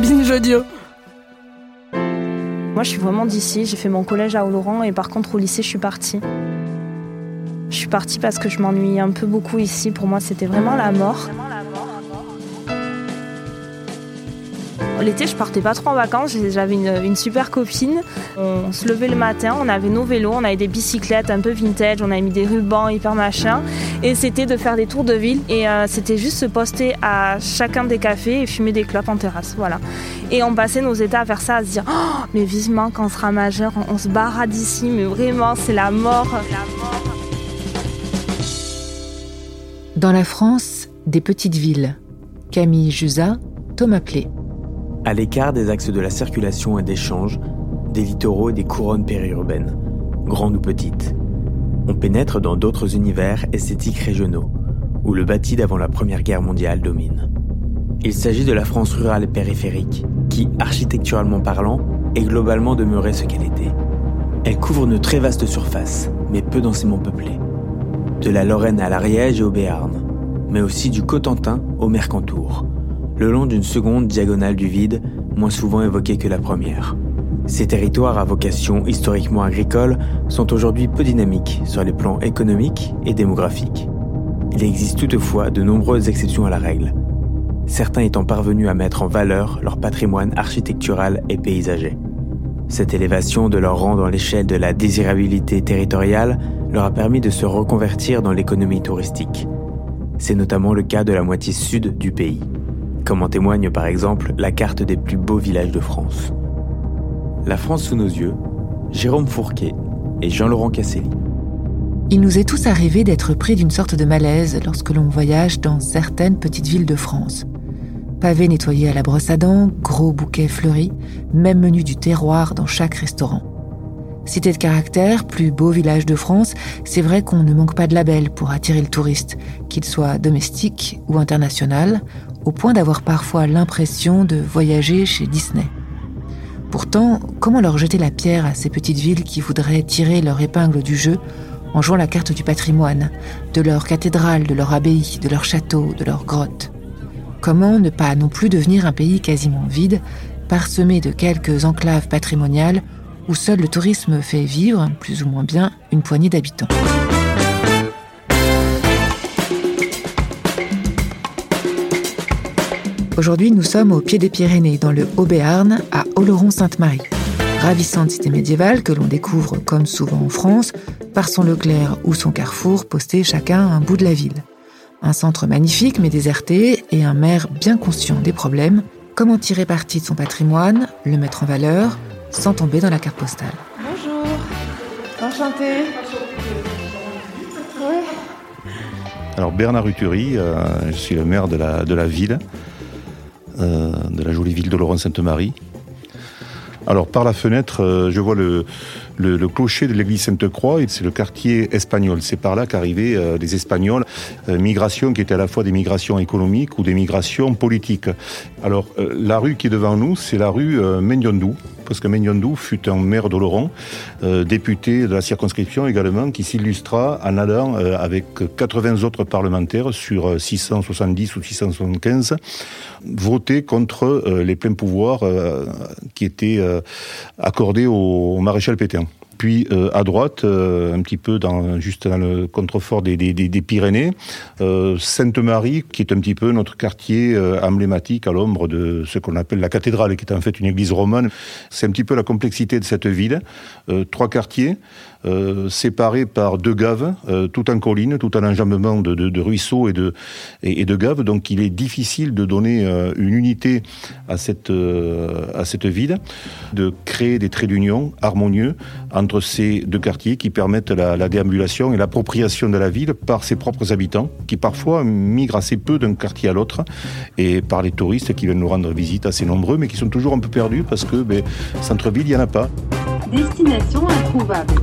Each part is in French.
Binge audio. Moi, je suis vraiment d'ici. J'ai fait mon collège à Oloron et par contre, au lycée, je suis partie. Je suis partie parce que je m'ennuie un peu beaucoup ici. Pour moi, c'était vraiment la mort. L'été, je partais pas trop en vacances. J'avais une, super copine. On se levait le matin, on avait nos vélos, on avait des bicyclettes un peu vintage, on avait mis des rubans hyper machin. Et c'était de faire des tours de ville. Et euh, c'était juste se poster à chacun des cafés et fumer des clopes en terrasse. Voilà. Et on passait nos états à faire ça, à se dire oh, mais vivement, quand on sera majeur, on, se barra d'ici. Mais vraiment, c'est la mort. Dans la France, des petites villes. Camille Jusa, Thomas Plé à l'écart des axes de la circulation et d'échange, des littoraux et des couronnes périurbaines, grandes ou petites. On pénètre dans d'autres univers esthétiques régionaux, où le bâti d'avant la Première Guerre mondiale domine. Il s'agit de la France rurale et périphérique, qui, architecturalement parlant, est globalement demeurée ce qu'elle était. Elle couvre une très vaste surface, mais peu densément peuplée. De la Lorraine à l'Ariège et au Béarn, mais aussi du Cotentin au Mercantour, le long d'une seconde diagonale du vide, moins souvent évoquée que la première. Ces territoires à vocation historiquement agricole sont aujourd'hui peu dynamiques sur les plans économiques et démographiques. Il existe toutefois de nombreuses exceptions à la règle, certains étant parvenus à mettre en valeur leur patrimoine architectural et paysager. Cette élévation de leur rang dans l'échelle de la désirabilité territoriale leur a permis de se reconvertir dans l'économie touristique. C'est notamment le cas de la moitié sud du pays comme en témoigne par exemple la carte des plus beaux villages de France. La France sous nos yeux, Jérôme Fourquet et Jean-Laurent Casselli. Il nous est tous arrivé d'être pris d'une sorte de malaise lorsque l'on voyage dans certaines petites villes de France. Pavés nettoyés à la brosse à dents, gros bouquets fleuris, même menu du terroir dans chaque restaurant. Cité de caractère, plus beau village de France, c'est vrai qu'on ne manque pas de label pour attirer le touriste, qu'il soit domestique ou international, au point d'avoir parfois l'impression de voyager chez Disney. Pourtant, comment leur jeter la pierre à ces petites villes qui voudraient tirer leur épingle du jeu en jouant la carte du patrimoine, de leur cathédrale, de leur abbaye, de leur château, de leur grotte? Comment ne pas non plus devenir un pays quasiment vide, parsemé de quelques enclaves patrimoniales où seul le tourisme fait vivre, plus ou moins bien, une poignée d'habitants Aujourd'hui, nous sommes au pied des Pyrénées, dans le Haut-Béarn, à Oloron-Sainte-Marie. Ravissante cité médiévale que l'on découvre, comme souvent en France, par son Leclerc ou son carrefour posté chacun à un bout de la ville. Un centre magnifique mais déserté et un maire bien conscient des problèmes. Comment tirer parti de son patrimoine, le mettre en valeur, sans tomber dans la carte postale. Bonjour, enchanté. Alors Bernard Uturi, euh, je suis le maire de la, de la ville. Euh, de la jolie ville de Laurent-Sainte-Marie. Alors par la fenêtre, euh, je vois le, le, clocher de l'église Sainte-Croix, c'est le quartier espagnol. C'est par là qu'arrivaient euh, les Espagnols, migrations qui étaient à la fois des migrations économiques ou des migrations politiques. Alors la rue qui est devant nous, c'est la rue Mendiondou, parce que Menyondou fut un maire d'Oloron, euh, député de la circonscription également, qui s'illustra en allant euh, avec 80 autres parlementaires sur 670 ou 675 voter contre euh, les pleins pouvoirs qui étaient accordés au maréchal Pétain. Puis euh, à droite, euh, un petit peu dans, juste dans le contrefort des, des, des Pyrénées, euh, Sainte-Marie, qui est un petit peu notre quartier emblématique à l'ombre de ce qu'on appelle la cathédrale, qui est en fait une église romane. C'est un petit peu la complexité de cette ville. trois quartiers. Euh, séparés par deux gaves, euh, tout en colline, tout en enjambement de, ruisseaux et de, gaves. Donc il est difficile de donner euh, une unité à cette, à cette ville, de créer des traits d'union harmonieux entre ces deux quartiers qui permettent la, la déambulation et l'appropriation de la ville par ses propres habitants, qui parfois migrent assez peu d'un quartier à l'autre, et par les touristes qui viennent nous rendre visite assez nombreux, mais qui sont toujours un peu perdus parce que ben, centre-ville, il n'y en a pas. Destination introuvable.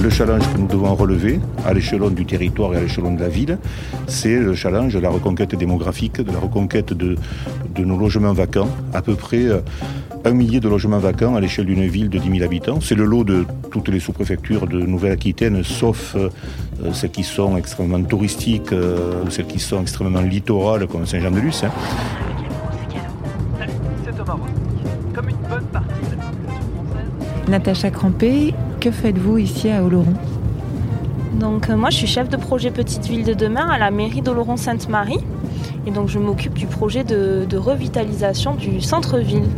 Le challenge que nous devons relever à l'échelon du territoire et à l'échelon de la ville, c'est le challenge de la reconquête démographique, de la reconquête de, nos logements vacants. À peu près euh, un millier de logements vacants à l'échelle d'une ville de 10 000 habitants. C'est le lot de toutes les sous-préfectures de Nouvelle-Aquitaine, sauf euh, celles qui sont extrêmement touristiques, euh, celles qui sont extrêmement littorales, comme Saint-Jean-de-Luz. Hein. Natacha Crampé, que faites-vous ici à Oloron? Donc euh, moi je suis chef de projet Petite Ville de demain à la mairie d'Oloron-Sainte-Marie. Et donc je m'occupe du projet de, revitalisation du centre-ville.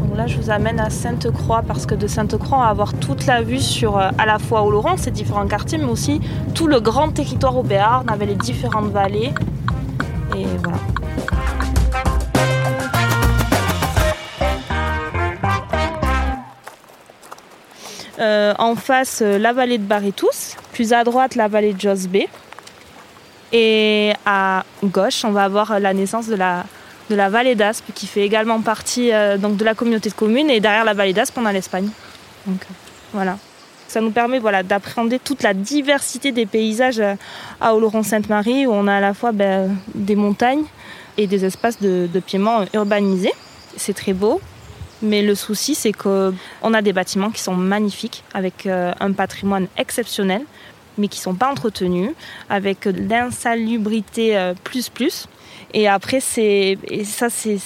Donc là je vous amène à Sainte-Croix parce que de Sainte-Croix on va avoir toute la vue sur euh, à la fois Oloron, ses différents quartiers, mais aussi tout le grand territoire au Béarn avec les différentes vallées. Et voilà. Euh, en face, euh, la vallée de Barretous, plus à droite, la vallée de Josbé. Et à gauche, on va avoir la naissance de la, vallée d'Aspe, qui fait également partie euh, de la communauté de communes. Et derrière la vallée d'Aspe, on a l'Espagne. Donc voilà. Ça nous permet d'appréhender toute la diversité des paysages à Oloron-Sainte-Marie, où on a à la fois ben, des montagnes et des espaces de, de piémont urbanisés. C'est très beau. Mais le souci, c'est qu'on a des bâtiments qui sont magnifiques, avec euh, un patrimoine exceptionnel, mais qui ne sont pas entretenus, avec l'insalubrité euh, plus plus. Et après, c'est, ça, c'est,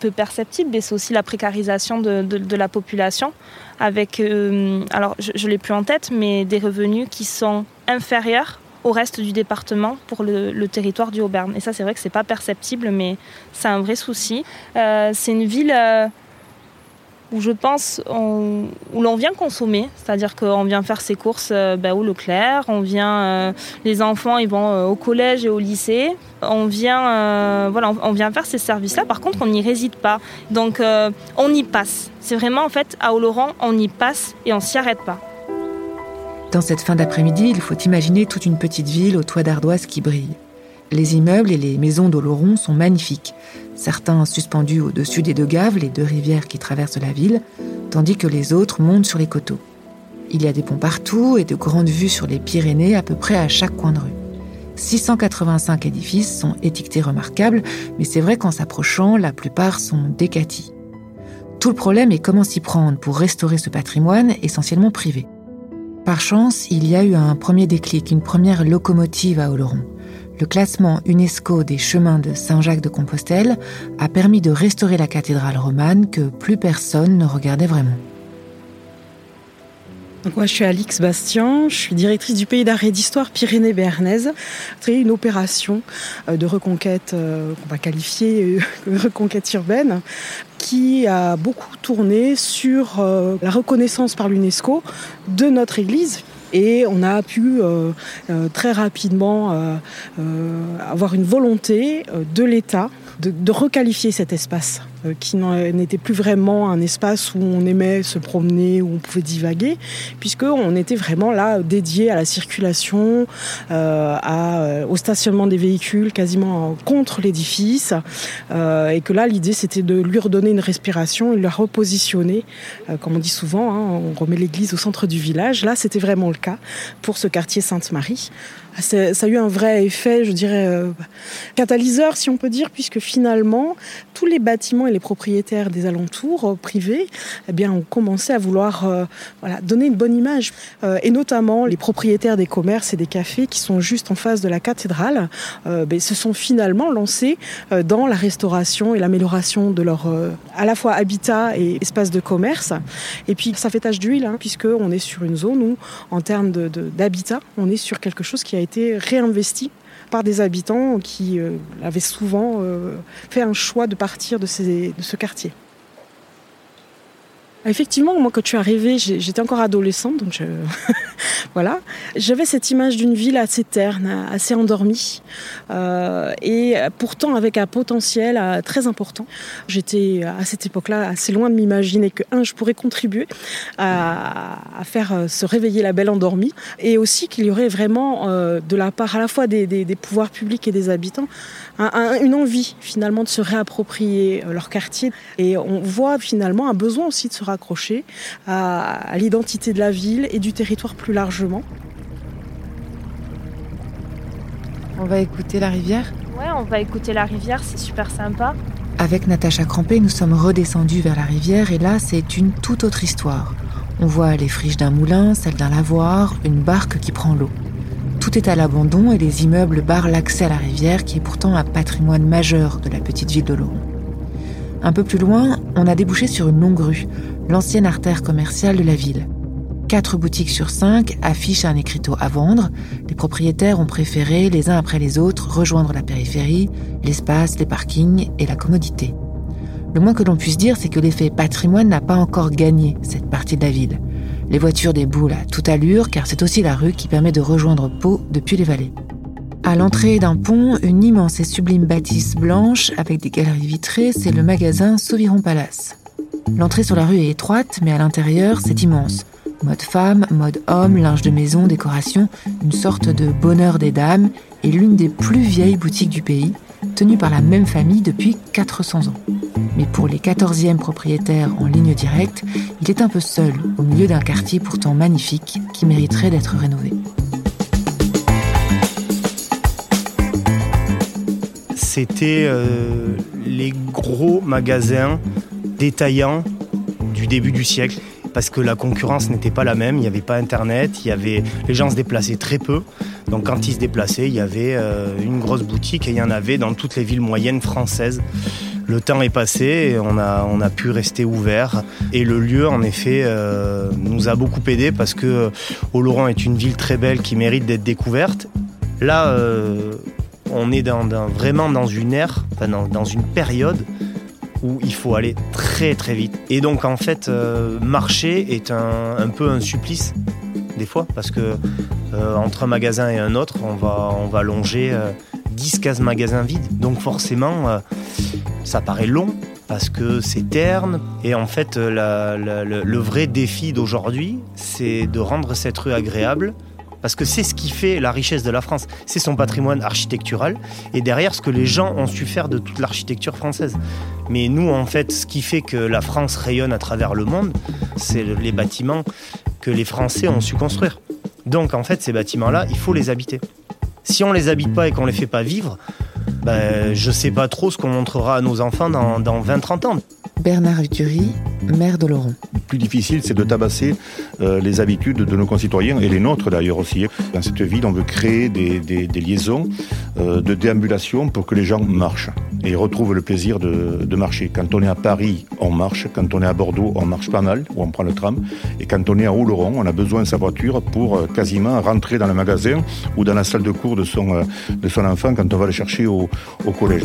peu perceptible, mais c'est aussi la précarisation de, la population, avec, euh, alors je ne l'ai plus en tête, mais des revenus qui sont inférieurs au reste du département pour le, territoire du Haut-Berne. Et ça, c'est vrai que c'est pas perceptible, mais c'est un vrai souci. C'est une ville où je pense on, où l'on vient consommer, c'est-à-dire qu'on vient faire ses courses euh, ben, au Leclerc, on vient, euh, les enfants ils vont euh, au collège et au lycée, on vient, faire ces services-là. Par contre, on n'y réside pas, donc on y passe. C'est vraiment en fait à Oloron, on y passe et on s'y arrête pas. Dans cette fin d'après-midi, il faut imaginer toute une petite ville au toit d'ardoise qui brille. Les immeubles et les maisons d'Oloron sont magnifiques, certains suspendus au-dessus des deux gaves, les deux rivières qui traversent la ville, tandis que les autres montent sur les coteaux. Il y a des ponts partout et de grandes vues sur les Pyrénées à peu près à chaque coin de rue. 685 édifices sont étiquetés remarquables, mais c'est vrai qu'en s'approchant, la plupart sont décatis. Tout le problème est comment s'y prendre pour restaurer ce patrimoine essentiellement privé. Par chance, il y a eu un premier déclic, une première locomotive à Oloron. Le classement UNESCO des chemins de Saint-Jacques de Compostelle a permis de restaurer la cathédrale romane que plus personne ne regardait vraiment. Donc moi, je suis Alix Bastien, je suis directrice du pays d'art et d'histoire Pyrénées-Béarnaise. C'est une opération euh, de reconquête, euh, qu'on va qualifier de reconquête urbaine, qui a beaucoup tourné sur euh, la reconnaissance par l'UNESCO de notre église, et on a pu euh, euh, très rapidement euh, avoir une volonté de l'État de, de, requalifier cet espace qui n'était plus vraiment un espace où on aimait se promener, où on pouvait divaguer, puisqu'on était vraiment là dédié à la circulation, euh, au stationnement des véhicules, quasiment contre l'édifice, euh, et que là l'idée c'était de lui redonner une respiration de la repositionner, euh, comme on dit souvent, hein, on remet l'église au centre du village. Là c'était vraiment le cas pour ce quartier Sainte-Marie. Ça a eu un vrai effet, je dirais, euh, catalyseur, si on peut dire, puisque finalement, tous les bâtiments les propriétaires des alentours euh, privés eh bien, ont commencé à vouloir euh, voilà, donner une bonne image. Euh, et notamment, les propriétaires des commerces et des cafés qui sont juste en face de la cathédrale ben, se sont finalement lancés dans la restauration et l'amélioration de leur à la fois habitat et espace de commerce. Et puis, ça fait tache d'huile, hein, puisqu'on est sur une zone où, en termes d'habitat, on est sur quelque chose qui a été réinvesti par des habitants qui euh, avaient souvent euh, fait un choix de partir de, ce quartier. Effectivement, moi, quand je suis arrivée, j'étais encore adolescente, donc je... voilà. J'avais cette image d'une ville assez terne, assez endormie, euh, et pourtant avec un potentiel euh, très important. J'étais à cette époque-là assez loin de m'imaginer que, un, je pourrais contribuer à, faire euh, se réveiller la belle endormie, et aussi qu'il y aurait vraiment euh, de la part à la fois des pouvoirs publics et des habitants un, un, une envie finalement de se réapproprier leur quartier. Et on voit finalement un besoin aussi de se raccrocher à, à l'identité de la ville et du territoire plus largement. On va écouter la rivière Ouais, on va écouter la rivière, c'est super sympa. avec Natacha Crampé, nous sommes redescendus vers la rivière et là, c'est une toute autre histoire. On voit les friches d'un moulin, celle d'un lavoir, une barque qui prend l'eau. Tout est à l'abandon et les immeubles barrent l'accès à la rivière qui est pourtant un patrimoine majeur de la petite ville de Laurent. Un peu plus loin, on a débouché sur une longue rue, l'ancienne artère commerciale de la ville. Quatre boutiques sur cinq affichent un écriteau à vendre. Les propriétaires ont préféré, les uns après les autres, rejoindre la périphérie, l'espace, les parkings et la commodité. Le moins que l'on puisse dire, c'est que l'effet patrimoine n'a pas encore gagné cette partie de la ville. Les voitures déboulent à toute allure, car c'est aussi la rue qui permet de rejoindre Pau depuis les vallées. À l'entrée d'un pont, une immense et sublime bâtisse blanche avec des galeries vitrées, c'est le magasin Sauviron Palace. L'entrée sur la rue est étroite, mais à l'intérieur, c'est immense. Mode femme, mode homme, linge de maison, décoration, une sorte de bonheur des dames et l'une des plus vieilles boutiques du pays, tenue par la même famille depuis 400 ans. Mais pour les 14e propriétaires en ligne directe, il est un peu seul au milieu d'un quartier pourtant magnifique qui mériterait d'être rénové. C'était euh, les gros magasins détaillants du début du siècle parce que la concurrence n'était pas la même, il n'y avait pas Internet, il y avait, les gens se déplaçaient très peu. Donc quand ils se déplaçaient, il y avait euh, une grosse boutique et il y en avait dans toutes les villes moyennes françaises. Le temps est passé, et on a, pu rester ouvert et le lieu en effet euh, nous a beaucoup aidé parce que euh, Oloron est une ville très belle qui mérite d'être découverte. Là, on est vraiment dans une ère, dans une période où il faut aller très très vite. Et donc en fait, euh, marcher est un, peu un supplice des fois parce que euh, entre un magasin et un autre, on va, on va longer 10-15 euh, magasins vides. Donc forcément, ça paraît long parce que c'est terne. Et en fait, le vrai défi d'aujourd'hui, c'est de rendre cette rue agréable parce que c'est ce qui fait la richesse de la France, c'est son patrimoine architectural, et derrière ce que les gens ont su faire de toute l'architecture française. Mais nous, en fait, ce qui fait que la France rayonne à travers le monde, c'est les bâtiments que les Français ont su construire. Donc, en fait, ces bâtiments-là, il faut les habiter. Si on les habite pas et qu'on les fait pas vivre, ben, je sais pas trop ce qu'on montrera à nos enfants dans, dans 20-30 ans. Bernard Uturi, maire de Laurent. Plus difficile, c'est de tabasser euh, les habitudes de nos concitoyens et les nôtres d'ailleurs aussi. Dans cette ville, on veut créer des, liaisons euh, de déambulation pour que les gens marchent et retrouvent le plaisir de, marcher. Quand on est à Paris, on marche. Quand on est à Bordeaux, on marche pas mal ou on prend le tram. Et quand on est à Oloron, on a besoin de sa voiture pour euh, quasiment rentrer dans le magasin ou dans la salle de cours de son, enfant quand on va le chercher au collège.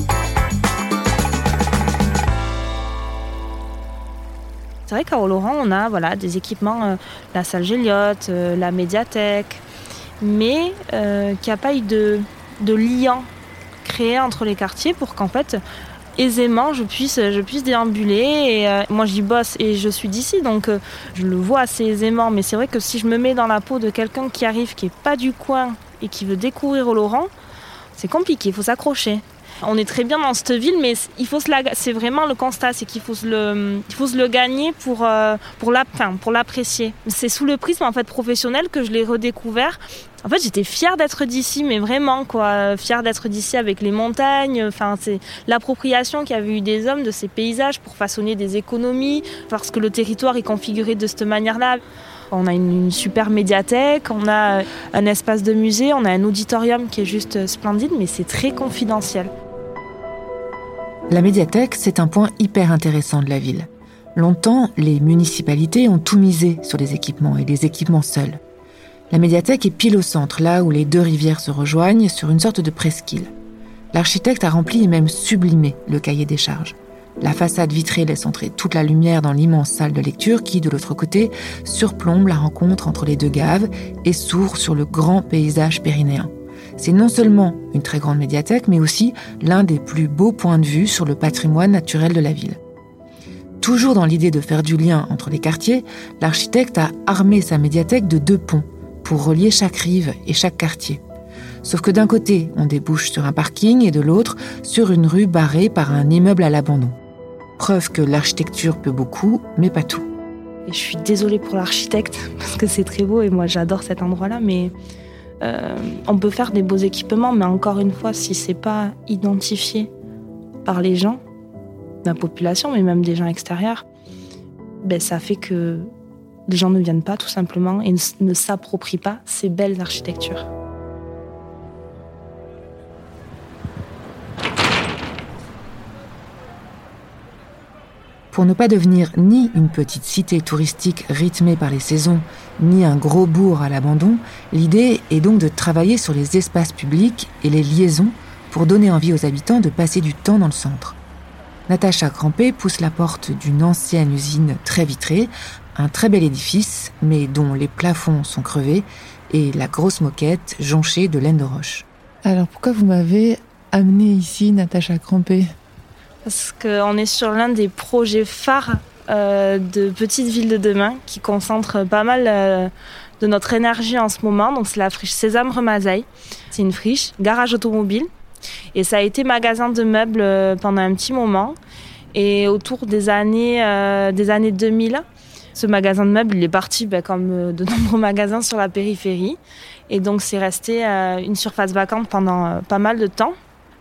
C'est vrai qu'à Oloron, on a voilà, des équipements, euh, la salle Géliot, euh, la médiathèque, mais euh, qu'il n'y a pas eu de, lien créé entre les quartiers pour qu'en fait, aisément, je puisse, déambuler. Et moi, j'y bosse et je suis d'ici, donc je le vois assez aisément. Mais c'est vrai que si je me mets dans la peau de quelqu'un qui arrive, qui n'est pas du coin et qui veut découvrir Oloron, c'est compliqué, il faut s'accrocher. On est très bien dans cette ville, mais il faut c'est vraiment le constat, c'est qu'il faut se le, gagner pour, euh, pour l'apprécier. C'est sous le prisme en fait professionnel que je l'ai redécouvert. En fait, j'étais fière d'être d'ici, mais vraiment quoi, fière d'être d'ici avec les montagnes. Enfin, c'est l'appropriation qu'avaient eu des hommes de ces paysages pour façonner des économies, parce que le territoire est configuré de cette manière-là. On a une, super médiathèque, on a un espace de musée, on a un auditorium qui est juste splendide, mais c'est très confidentiel. La médiathèque, c'est un point hyper intéressant de la ville. Longtemps, les municipalités ont tout misé sur les équipements et les équipements seuls. La médiathèque est pile au centre, là où les deux rivières se rejoignent, sur une sorte de presqu'île. L'architecte a rempli et même sublimé le cahier des charges. La façade vitrée laisse entrer toute la lumière dans l'immense salle de lecture qui, de l'autre côté, surplombe la rencontre entre les deux gaves et s'ouvre sur le grand paysage pyrénéen. C'est non seulement une très grande médiathèque, mais aussi l'un des plus beaux points de vue sur le patrimoine naturel de la ville. Toujours dans l'idée de faire du lien entre les quartiers, l'architecte a armé sa médiathèque de deux ponts pour relier chaque rive et chaque quartier. Sauf que d'un côté, on débouche sur un parking et de l'autre, sur une rue barrée par un immeuble à l'abandon. Preuve que l'architecture peut beaucoup, mais pas tout. Je suis désolée pour l'architecte, parce que c'est très beau et moi j'adore cet endroit-là, mais euh, on peut faire des beaux équipements, mais encore une fois, si c'est pas identifié par les gens, la population, mais même des gens extérieurs, ben, ça fait que les gens ne viennent pas tout simplement et ne s'approprient pas ces belles architectures. Pour ne pas devenir ni une petite cité touristique rythmée par les saisons, ni un gros bourg à l'abandon, l'idée est donc de travailler sur les espaces publics et les liaisons pour donner envie aux habitants de passer du temps dans le centre. Natacha Crampé pousse la porte d'une ancienne usine très vitrée, un très bel édifice, mais dont les plafonds sont crevés, et la grosse moquette jonchée de laine de roche. Alors pourquoi vous m'avez amené ici, Natacha Crampé? Parce qu'on est sur l'un des projets phares euh, de Petite Ville de Demain qui concentre pas mal euh, de notre énergie en ce moment. Donc c'est la friche Sésame Remazaï. C'est une friche, garage automobile. Et ça a été magasin de meubles euh, pendant un petit moment. Et autour des années, des années 2000, ce magasin de meubles est parti ben, comme de nombreux magasins sur la périphérie. Et donc c'est resté une surface vacante pendant pas mal de temps.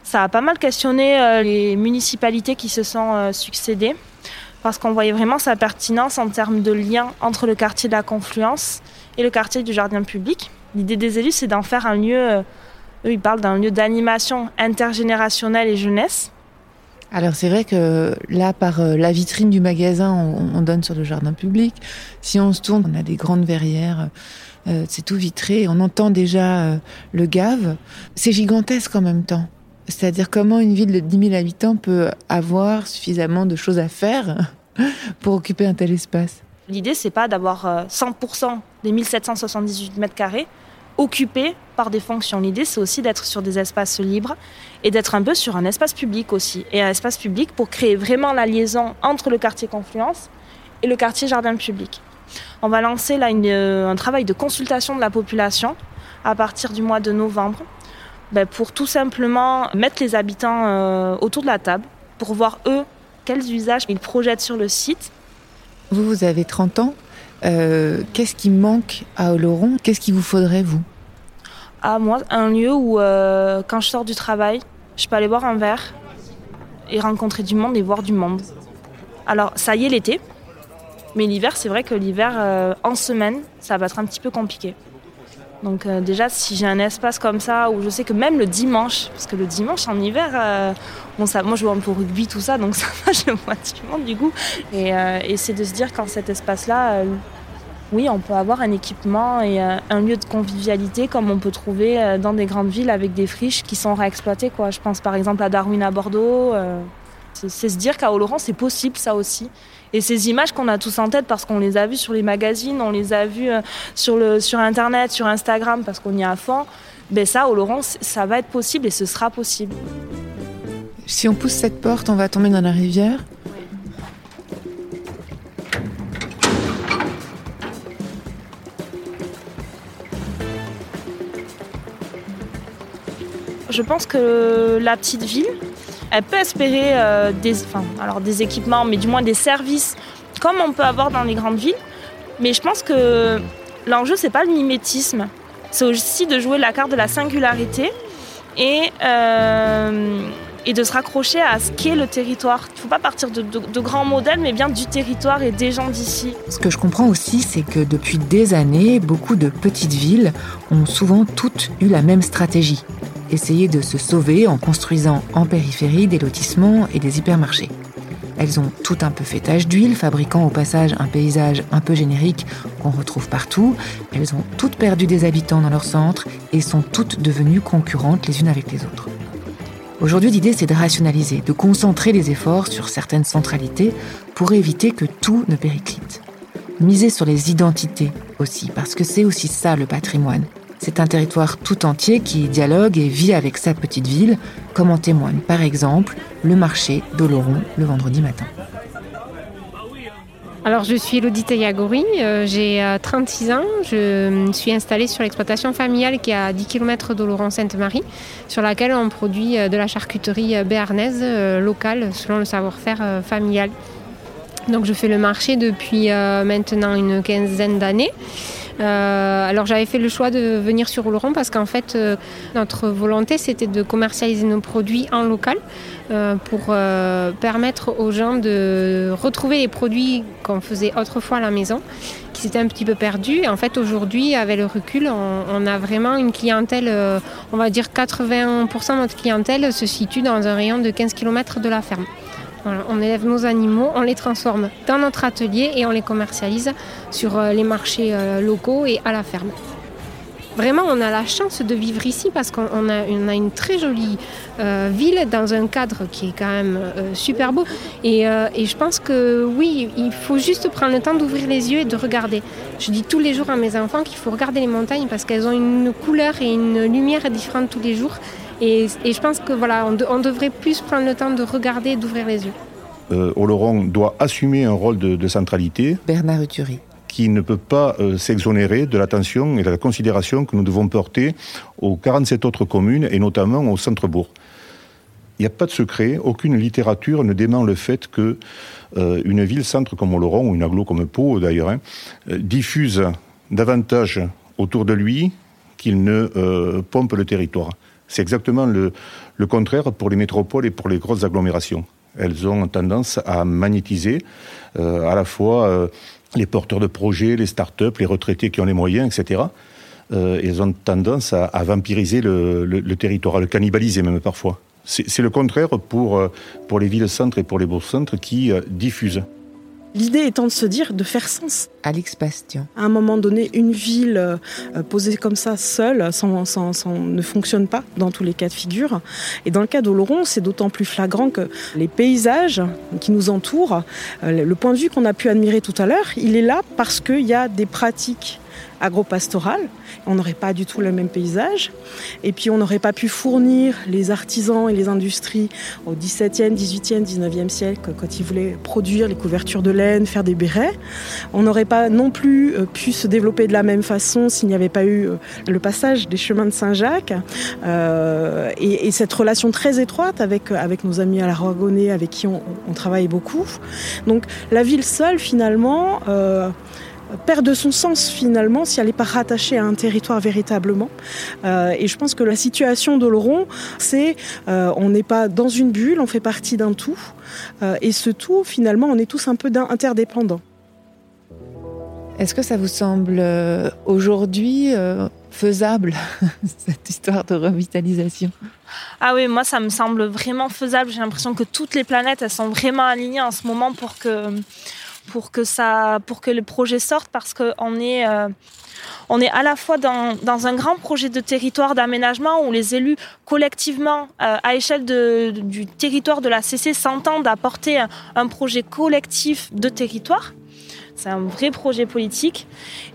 Ça a pas mal questionné euh, les municipalités qui se sont euh, succédées parce qu'on voyait vraiment sa pertinence en termes de lien entre le quartier de la Confluence et le quartier du Jardin public. L'idée des élus, c'est d'en faire un lieu, euh, eux, ils parlent d'un lieu d'animation intergénérationnelle et jeunesse. Alors c'est vrai que là, par la vitrine du magasin, on, donne sur le jardin public. Si on se tourne, on a des grandes verrières, c'est tout vitré, on entend déjà le gave. C'est gigantesque en même temps. C'est-à-dire comment une ville de 10 000 habitants peut avoir suffisamment de choses à faire pour occuper un tel espace? L'idée, c'est pas d'avoir 100% euh, des 1778 mètres carrés occupés par des fonctions. L'idée, c'est aussi d'être sur des espaces libres et d'être un peu sur un espace public aussi. Et un espace public pour créer vraiment la liaison entre le quartier Confluence et le quartier Jardin public. On va lancer là euh, un travail de consultation de la population à partir du mois de novembre ben, pour tout simplement mettre les habitants euh, autour de la table, pour voir eux quels usages ils projettent sur le site. Vous, vous avez 30 ans. Euh, qu'est-ce qui manque à Oloron? Qu'est-ce qu'il vous faudrait, vous? À moi, un lieu où, euh, quand je sors du travail, je peux aller boire un verre et rencontrer du monde et voir du monde. Alors, ça y est l'été, mais l'hiver, c'est vrai que l'hiver, en semaine, ça va être un petit peu compliqué. Donc euh, déjà, si j'ai un espace comme ça, où je sais que même le dimanche, parce que le dimanche en hiver, euh, bon, ça, moi je vois un peu rugby, tout ça, donc ça va, je vois du monde du coup. Euh, et, c'est de se dire qu'en cet espace-là, oui, on peut avoir un équipement et un lieu de convivialité comme on peut trouver dans des grandes villes avec des friches qui sont réexploitées. Quoi. Je pense par exemple à Darwin à Bordeaux. c'est se dire qu'à Oloron, c'est possible ça aussi. Et ces images qu'on a tous en tête parce qu'on les a vues sur les magazines, on les a vues euh, sur, le, sur Internet, sur Instagram parce qu'on y a à fond, ben ça, au Laurent, ça va être possible et ce sera possible. Si on pousse cette porte, on va tomber dans la rivière Je pense que la petite ville, elle peut espérer euh, des, alors des équipements, mais du moins des services comme on peut avoir dans les grandes villes. Mais je pense que l'enjeu, c'est pas le mimétisme, c'est aussi de jouer la carte de la singularité et, euh, de se raccrocher à ce qu'est le territoire. Il ne faut pas partir de, grands modèles, mais bien du territoire et des gens d'ici. Ce que je comprends aussi, c'est que depuis des années, beaucoup de petites villes ont souvent toutes eu la même stratégie essayer de se sauver en construisant en périphérie des lotissements et des hypermarchés. Elles ont tout un peu fait tache d'huile, fabriquant au passage un paysage un peu générique qu'on retrouve partout. Elles ont toutes perdu des habitants dans leur centre et sont toutes devenues concurrentes les unes avec les autres. Aujourd'hui, l'idée, c'est de rationaliser, de concentrer les efforts sur certaines centralités pour éviter que tout ne périclite. Miser sur les identités aussi, parce que c'est aussi ça le patrimoine. C'est un territoire tout entier qui dialogue et vit avec sa petite ville, comme en témoigne par exemple le marché d'Oloron le vendredi matin. Alors je suis Elodie Yagori, euh, j'ai 36 euh, ans, je suis installée sur l'exploitation familiale qui est à 10 km d'Oloron-Sainte-Marie, sur laquelle on produit euh, de la charcuterie béarnaise locale selon le savoir-faire familial. Donc je fais le marché depuis maintenant une quinzaine d'années. Alors j'avais fait le choix de venir sur Oloron parce qu'en fait, notre volonté, c'était de commercialiser nos produits en local pour permettre aux gens de retrouver les produits qu'on faisait autrefois à la maison qui s'était un petit peu perdu. Et en fait, aujourd'hui, avec le recul, on, a vraiment une clientèle, euh, on va dire 80% de notre clientèle se situe dans un rayon de 15 km de la ferme. On élève nos animaux, on les transforme dans notre atelier et on les commercialise sur euh, les marchés euh, locaux et à la ferme. Vraiment, on a la chance de vivre ici parce qu'on a, une très jolie euh, ville dans un cadre qui est quand même super beau. Et, je pense que oui, il faut juste prendre le temps d'ouvrir les yeux et de regarder. Je dis tous les jours à mes enfants qu'il faut regarder les montagnes parce qu'elles ont une couleur et une lumière différente tous les jours. Et, je pense que voilà, on, devrait plus prendre le temps de regarder et d'ouvrir les yeux. Oloron doit assumer un rôle de, de centralité. Bernard Uturi qui ne peut pas euh, s'exonérer de l'attention et de la considération que nous devons porter aux 47 autres communes et notamment au centre-bourg. Il n'y a pas de secret, aucune littérature ne dément le fait que euh, une ville-centre comme Oloron, ou une aglo comme Pau d'ailleurs, hein, euh, diffuse davantage autour de lui qu'il ne pompe le territoire. C'est exactement le, le, contraire pour les métropoles et pour les grosses agglomérations. Elles ont tendance à magnétiser à la fois les porteurs de projets, les start-up, les retraités qui ont les moyens, etc. Euh, ils ont tendance à, vampiriser le, territoire, à le cannibaliser même parfois. C'est le contraire pour, euh, pour les villes-centres et pour les bourgs-centres qui euh, diffusent. L'idée étant de se dire de faire sens. Alix Bastien. À un moment donné, une ville euh, posée comme ça, seule, sans, ne fonctionne pas dans tous les cas de figure. Et dans le cas d'Oloron, c'est d'autant plus flagrant que les paysages qui nous entourent, euh, le point de vue qu'on a pu admirer tout à l'heure, il est là parce qu'il y a des pratiques agro-pastorales on n'aurait pas du tout le même paysage. Et puis on n'aurait pas pu fournir les artisans et les industries au XVIIe, XVIIIe, XIXe siècle quand ils voulaient produire les couvertures de laine, faire des bérets. On n'aurait pas non plus euh, pu se développer de la même façon s'il n'y avait pas eu euh, le passage des chemins de Saint-Jacques euh, et, cette relation très étroite avec, avec nos amis à la Ragonais avec qui on, travaille beaucoup. Donc la ville seule finalement perd de son sens finalement si elle n'est pas rattachée à un territoire véritablement. Euh, et je pense que la situation d'Oloron, c'est euh, on n'est pas dans une bulle, on fait partie d'un tout. Euh, et ce tout, finalement, on est tous un peu interdépendants. Est-ce que ça vous semble aujourd'hui faisable, cette histoire de revitalisation? Ah oui, moi ça me semble vraiment faisable. J'ai l'impression que toutes les planètes, elles sont vraiment alignées en ce moment pour que pour que ça, pour que le projet sorte parce qu'on est, euh, on est à la fois dans, dans, un grand projet de territoire d'aménagement où les élus collectivement, euh, à échelle de, du territoire de la CC, s'entendent à porter un, projet collectif de territoire. C'est un vrai projet politique.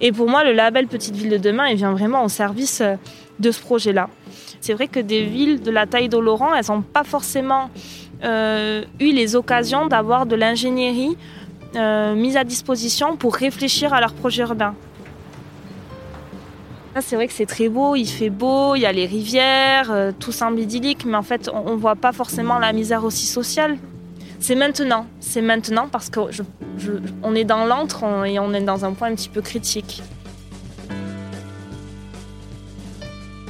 Et pour moi, le label Petite Ville de demain, il vient vraiment au service euh, de ce projet-là. C'est vrai que des villes de la taille d'Oloran, elles n'ont pas forcément eu les occasions d'avoir de l'ingénierie euh, mise à disposition pour réfléchir à leur projet urbain. C'est vrai que c'est très beau, il fait beau, il y a les rivières, euh, tout semble idyllique, mais en fait, on ne voit pas forcément la misère aussi sociale. C'est maintenant, c'est maintenant parce qu'on est dans l'antre et on est dans un point un petit peu critique.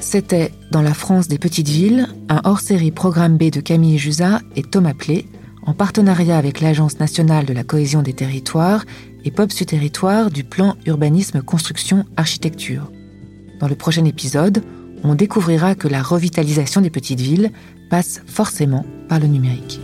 C'était Dans la France des petites villes, un hors-série programme B de Camille Jusa et Thomas Plé, en partenariat avec l'Agence nationale de la cohésion des territoires et POPSU Territoire du plan urbanisme construction architecture. Dans le prochain épisode, on découvrira que la revitalisation des petites villes passe forcément par le numérique.